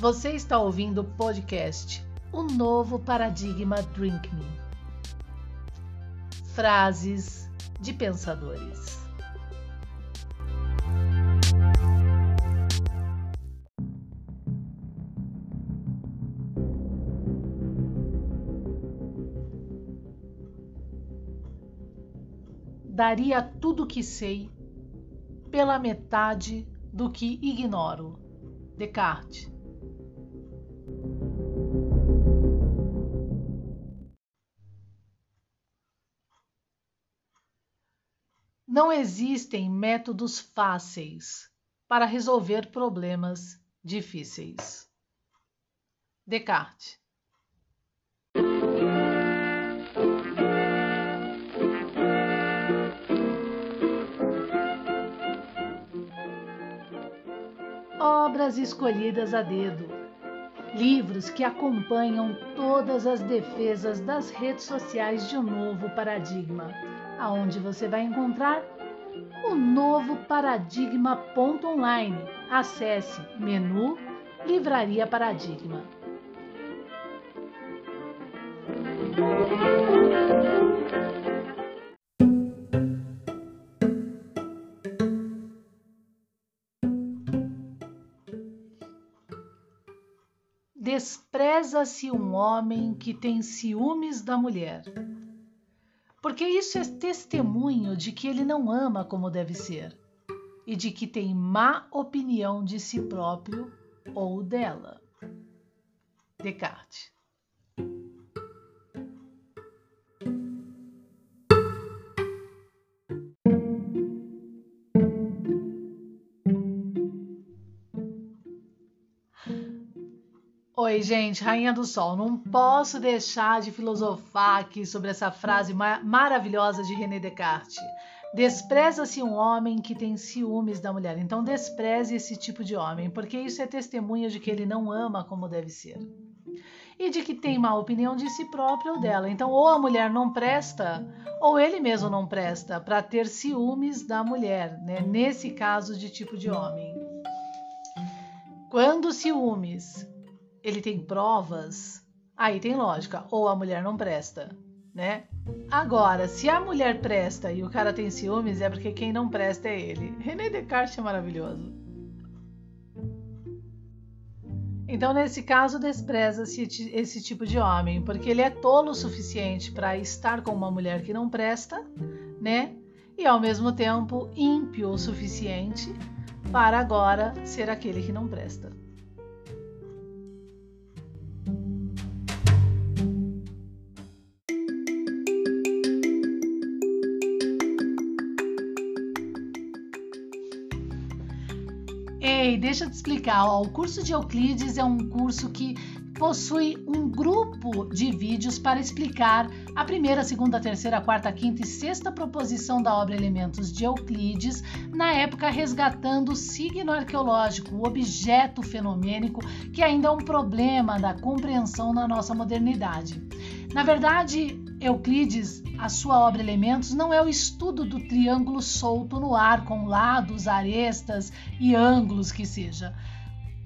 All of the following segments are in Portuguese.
Você está ouvindo o podcast O Novo Paradigma Drink Me. Frases de pensadores. Daria tudo o que sei pela metade do que ignoro. Descartes. Não existem métodos fáceis para resolver problemas difíceis. Descartes. Obras escolhidas a dedo. Livros que acompanham todas as defesas das redes sociais de um novo paradigma, aonde você vai encontrar o novo paradigma.online. Acesse menu Livraria Paradigma. Despreza-se um homem que tem ciúmes da mulher, porque isso é testemunho de que ele não ama como deve ser e de que tem má opinião de si próprio ou dela. Descartes. Oi, gente, Rainha do Sol. Não posso deixar de filosofar aqui sobre essa frase ma maravilhosa de René Descartes. Despreza-se um homem que tem ciúmes da mulher. Então, despreze esse tipo de homem, porque isso é testemunha de que ele não ama como deve ser. E de que tem má opinião de si próprio ou dela. Então, ou a mulher não presta, ou ele mesmo não presta para ter ciúmes da mulher, né? Nesse caso de tipo de homem. Quando ciúmes ele tem provas, aí tem lógica, ou a mulher não presta, né? Agora, se a mulher presta e o cara tem ciúmes, é porque quem não presta é ele. René Descartes é maravilhoso. Então, nesse caso, despreza-se esse tipo de homem, porque ele é tolo o suficiente para estar com uma mulher que não presta, né? E ao mesmo tempo ímpio o suficiente para agora ser aquele que não presta. Ei, deixa eu te explicar. O curso de Euclides é um curso que possui um grupo de vídeos para explicar a primeira, segunda, terceira, quarta, quinta e sexta proposição da obra Elementos de Euclides, na época resgatando o signo arqueológico, o objeto fenomênico, que ainda é um problema da compreensão na nossa modernidade. Na verdade, Euclides, a sua obra Elementos, não é o estudo do triângulo solto no ar, com lados, arestas e ângulos que seja.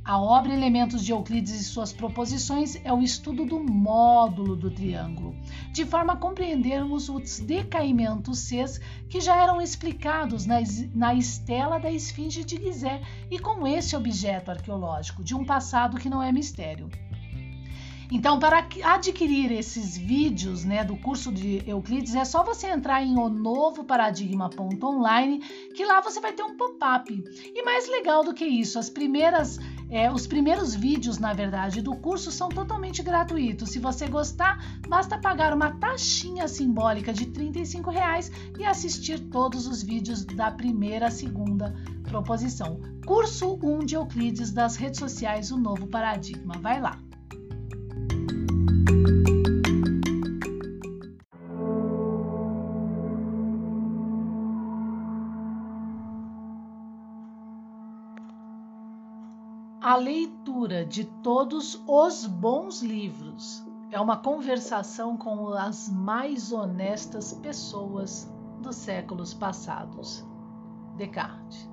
A obra Elementos de Euclides e suas proposições é o estudo do módulo do triângulo, de forma a compreendermos os decaimentos Cs que já eram explicados na, estela da Esfinge de Gizé e com esse objeto arqueológico, de um passado que não é mistério. Então, para adquirir esses vídeos né, do curso de Euclides, é só você entrar em onovoparadigma.online, que lá você vai ter um pop-up. E mais legal do que isso, as primeiras, é, os primeiros vídeos, na verdade, do curso são totalmente gratuitos. Se você gostar, basta pagar uma taxinha simbólica de R$ reais e assistir todos os vídeos da primeira a segunda proposição. Curso 1 de Euclides das redes sociais, o novo paradigma. Vai lá. a leitura de todos os bons livros. É uma conversação com as mais honestas pessoas dos séculos passados. Descartes.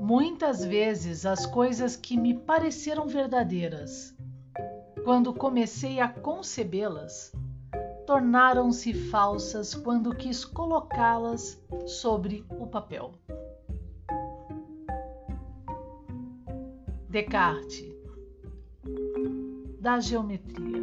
Muitas vezes as coisas que me pareceram verdadeiras quando comecei a concebê-las, tornaram-se falsas quando quis colocá-las sobre o papel. Descartes da geometria.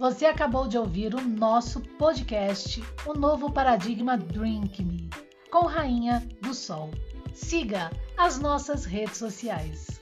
Você acabou de ouvir o nosso podcast, O Novo Paradigma Drink Me, com Rainha do Sol. Siga as nossas redes sociais.